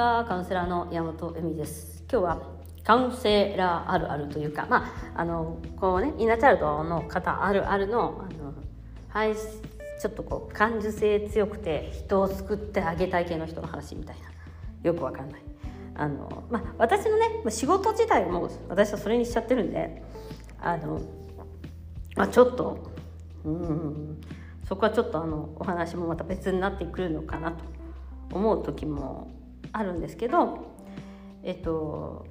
はカウンセラーの山本恵美です。今日はカウンセラーあるあるというかまああのこうねインナーチャルドの方あるあるのあのはいちょっとこう感受性強くて人を救ってあげたい系の人の話みたいな。よくわかんない。あの、まあ、私のね仕事自体も私はそれにしちゃってるんであの、まあ、ちょっとうんそこはちょっとあのお話もまた別になってくるのかなと思う時もあるんですけどえっと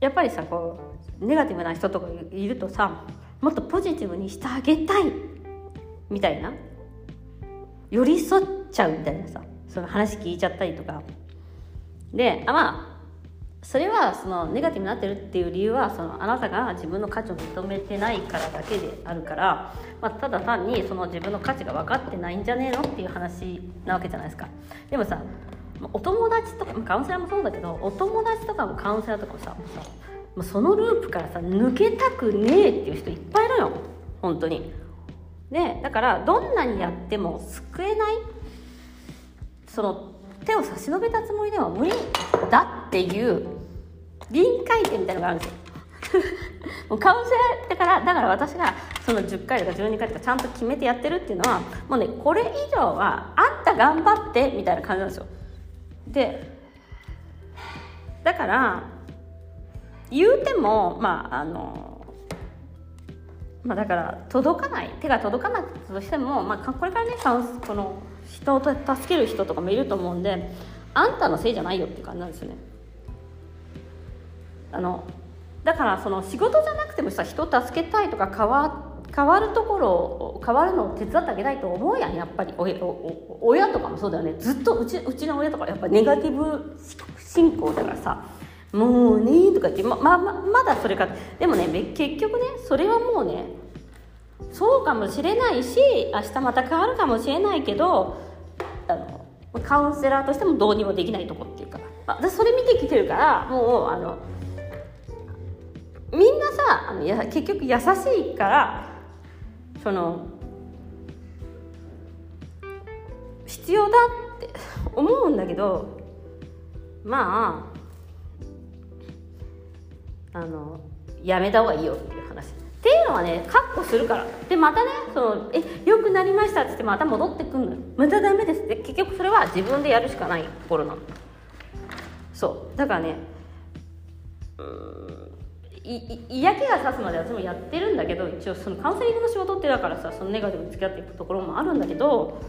やっぱりさこうネガティブな人とかいるとさもっとポジティブにしてあげたいみたいな寄り添っちゃうみたいなさその話聞いちゃったりとか。であまあそれはそのネガティブになってるっていう理由はそのあなたが自分の価値を認めてないからだけであるから、まあ、ただ単にその自分の価値が分かってないんじゃねえのっていう話なわけじゃないですか。でもさお友達とかカウンセラーもそうだけどお友達とかもカウンセラーとかもさもうさもうそのループからさ抜けたくねえっていう人いっぱいいるの本当に。でだからどんなにやっても救えないその手を差し伸べたつもりでも無理。だっていう臨界点みたいなのがあるんですよ。もうカウンセラーだからだから私がその10回とか12回とかちゃんと決めてやってるっていうのはもうねこれ以上はあんた頑張ってみたいな感じなんですよ。でだから言うてもまああのまあだから届かない手が届かなくとしても、まあ、これからねこの人を助ける人とかもいると思うんであんたのせいじゃないよって感じなんですよね。あのだからその仕事じゃなくてもさ人を助けたいとか変わ変わるところを変わるのを手伝ってあげたいと思うやんやっぱり。親とかもそうだよね。ずっとうちうちの親とかやっぱネガティブ信仰だからさもうねとか言ってままままだそれかでもね結局ねそれはもうねそうかもしれないし明日また変わるかもしれないけどあのカウンセラーとしてもどうにもできないとこっていうか、私それ見てきてるからもうあのみんなさあのや結局優しいからその必要だって 思うんだけどまああのやめた方がいいよっていう話。っていうのはねカッコするから。でまたねそのえ良くなりましたっつってまた戻ってくんの。よまたダメですって。結局それは自分でやるしかないところなの。そう。だからねうん。嫌気がさすまで私もやってるんだけど一応そのカウンセリングの仕事ってだからさそのネガティブに付き合っていくところもあるんだけど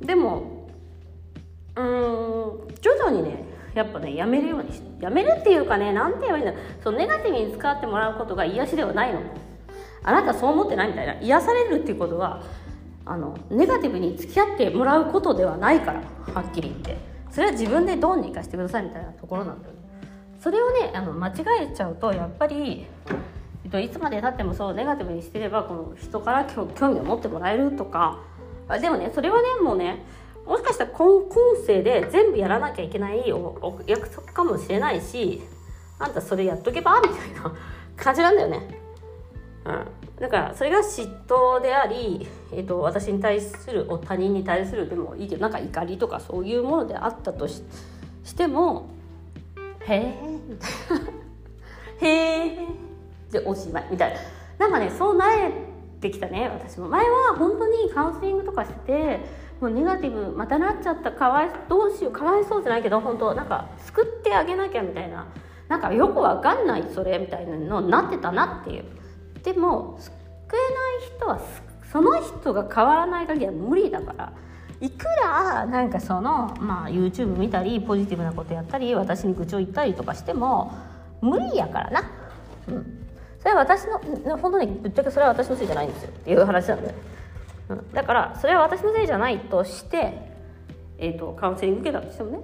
でもうん徐々にねやっぱねやめるようにしやめるっていうかね何て言えばいいんだそのネガティブに使ってもらうことが癒しではないの。あなたそう思ってないみたいな。癒されるっていうことはあのネガティブに付き合ってもらうことではないからはっきり言って。それは自分でどうにかしてくださいみたいなところなんだよね。それをねあの間違えちゃうとやっぱりえっといつまでたってもそうネガティブにしてればこの人から興味を持ってもらえるとかでもねそれはねもうねもしかしたら今今世で全部やらなきゃいけないお約束かもしれないしあんたそれやっとけばみたいな 感じなんだよね。うん、だからそれが嫉妬であり、えーと、私に対する他人に対するでもいいけどなんか怒りとかそういうものであったとししても「へえ」みたいな「へえ」でおしまい。みたいな。なんかねそうなれてきたね私も。前は本当にカウンセリングとかしててもうネガティブまたなっちゃった。かわいどうしよう。かわいそうじゃないけど本当なんか救ってあげなきゃみたいな。なんかよくわかんないそれみたいなのになってたなっていう。でも救えない人はその人が変わらない限りは無理だから。いくらなんかその、まあ、YouTube 見たりポジティブなことやったり私に愚痴を言ったりとかしても無理やからな、うん、それは私の本当にぶっちゃけそれは私のせいじゃないんですよっていう話なんで、うん、だからそれは私のせいじゃないとして、えーと、カウンセリング受けたとしてもね。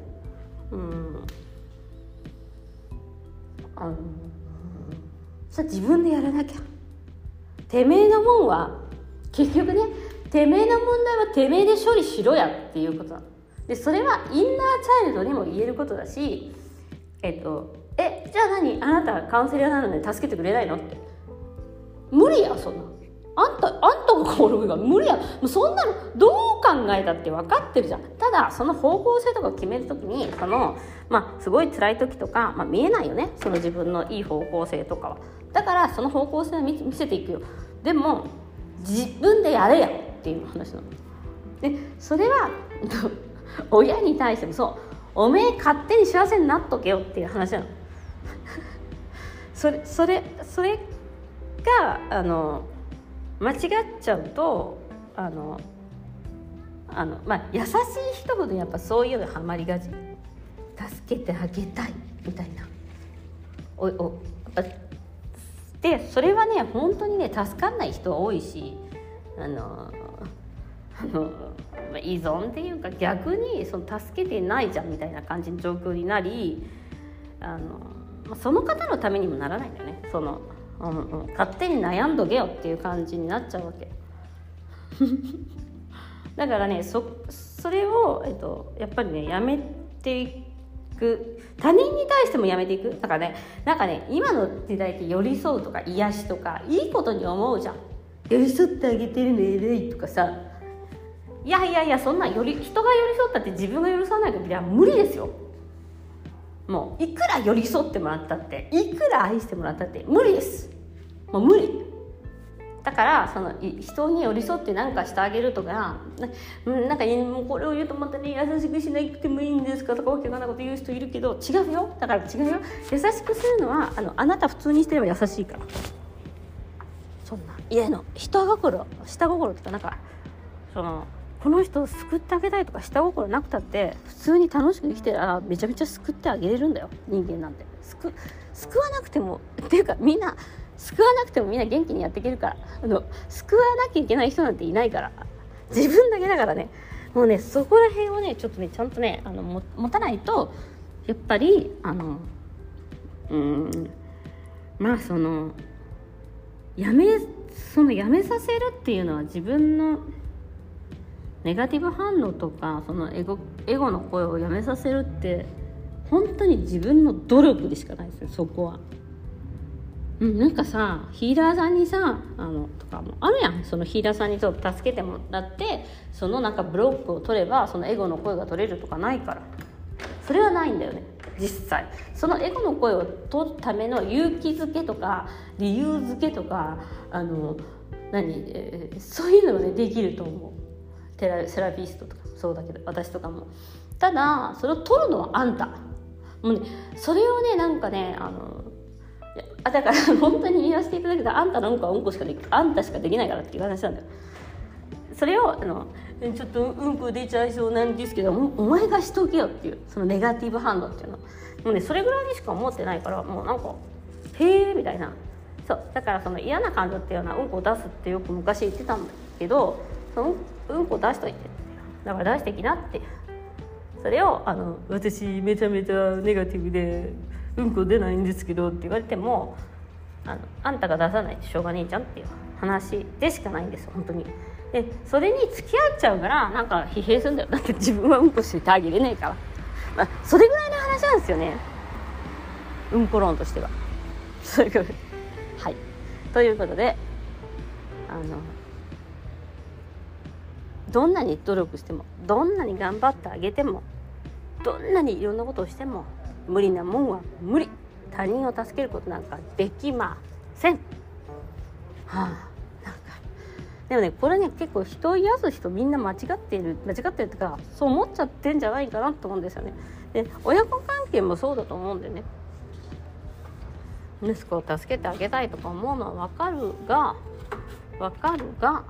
うん。あのそれ自分でやらなきゃ。てめえのもんは結局ねてめえの問題はてめえで処理しろやっていうことでそれはインナーチャイルドにも言えることだしえっとえじゃあ何？あなたカウンセラーなのに助けてくれないの？って無理やそんな。あんたあんたが変わるが無理や。もうそんなのどう考えたって分かってるじゃん。ただその方向性とかを決める時にそのまあすごい辛い時とか、まあ、見えないよね。その自分のいい方向性とかは。だからその方向性を見せていくよ。でも自分でやれや。っていう話なの。でそれは 親に対してもそう。おめえ勝手に幸せになっとけよっていう話なの。それそれそれがあの間違っちゃうとあのあのまあ優しい人ほどやっぱそういうのハマりがち。助けてあげたいみたいな。おおでそれはね本当にね助かんない人は多いし。あのあの依存っていうか逆にその助けてないじゃんみたいな感じの状況になりあのその方のためにもならないんだよね。その、うんうん、勝手に悩んどけよっていう感じになっちゃうわけ。だからねそそれを、えっと、やっぱりねやめていく。他人に対してもやめていく。だからねなんかね今の時代って寄り添うとか癒しとかいいことに思うじゃん。寄り添ってあげてるの偉いとかさ。いやいやいやそんなより人が寄り添ったって自分が寄り添わない限りは無理ですよ。もういくら寄り添ってもらったっていくら愛してもらったって無理です。もう無理。だからその人に寄り添って何かしてあげるとかなんかもうこれを言うとまたね優しくしなくてもいいんですかとかわけがないこと言う人いるけど違うよ。だから違うよ。優しくするのはあのあなた普通にしてれば優しいから。そんな。いやの人心下心とかなんかそのこの人を救ってあげたいとか下心なくたって普通に楽しく生きてたらめちゃめちゃ救ってあげれるんだよ人間なんて。救救わなくてもっていうかみんな救わなくてもみんな元気にやっていけるから。あの救わなきゃいけない人なんていないから。自分だけだからね。もうねそこら辺をねちょっとねちゃんとねあの持たないとやっぱりあのうんまあそのやめそのやめさせるっていうのは自分のネガティブ反応とかそのエゴエゴの声をやめさせるって本当に自分の努力でしかないですよそこは。うん、なんかさヒーラーさんにさあのとかもあるやん。そのヒーラーさんにちょっと助けてもらってそのなんかブロックを取ればそのエゴの声が取れるとかないから。それはないんだよね。実際。そのエゴの声を取るための勇気づけとか理由づけとかあの何、えー、そういうのがねできると思う。テラセラピストとかそうだけど私とかも。ただそれを取るのはあんた。もうねそれをねなんかねあのあだから本当に言わせていただくとあんたのうんこはうんこしかできあんたしかできないからっていう話なんだよ。それをあのちょっとうんこ出ちゃいそうなんですけどお前がしとけよっていうそのネガティブ反応っていうの。もうねそれぐらいにしか思ってないからもうなんかへえみたいな。そうだからその嫌な感情っていうのはうんこを出すってよく昔言ってたんだけどそのうんこ出しといて。だから出してきなって。それをあの「私めちゃめちゃネガティブでうんこ出ないんですけど」って言われてもあのあんたが出さないとしょうがねえじゃんっていう話でしかないんです本当に。でそれに付き合っちゃうからなんか疲弊するんだよ。だって自分はうんこしてあげれねえから、まあ、それぐらいの話なんですよね。うんこ論としては。そういうはい。ということであのどんなに努力してもどんなに頑張ってあげてもどんなにいろんなことをしても無理なもんは無理。他人を助けることなんかできません。はあ。でもねこれね結構人を癒す人みんな間違っている間違ってるってかそう思っちゃってんじゃないかなと思うんですよね。で親子関係もそうだと思うんでね。息子を助けてあげたいとか思うのは分かるが分かるが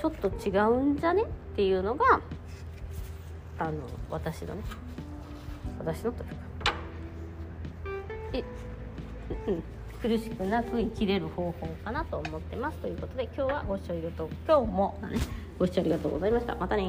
ちょっと違うんじゃねっていうのがあの私のね。私のというか。え、うん、苦しくなく生きれる方法かなと思ってます。ということで今日はご視聴ありがとう。今日も、ね、ご視聴ありがとうございました。またね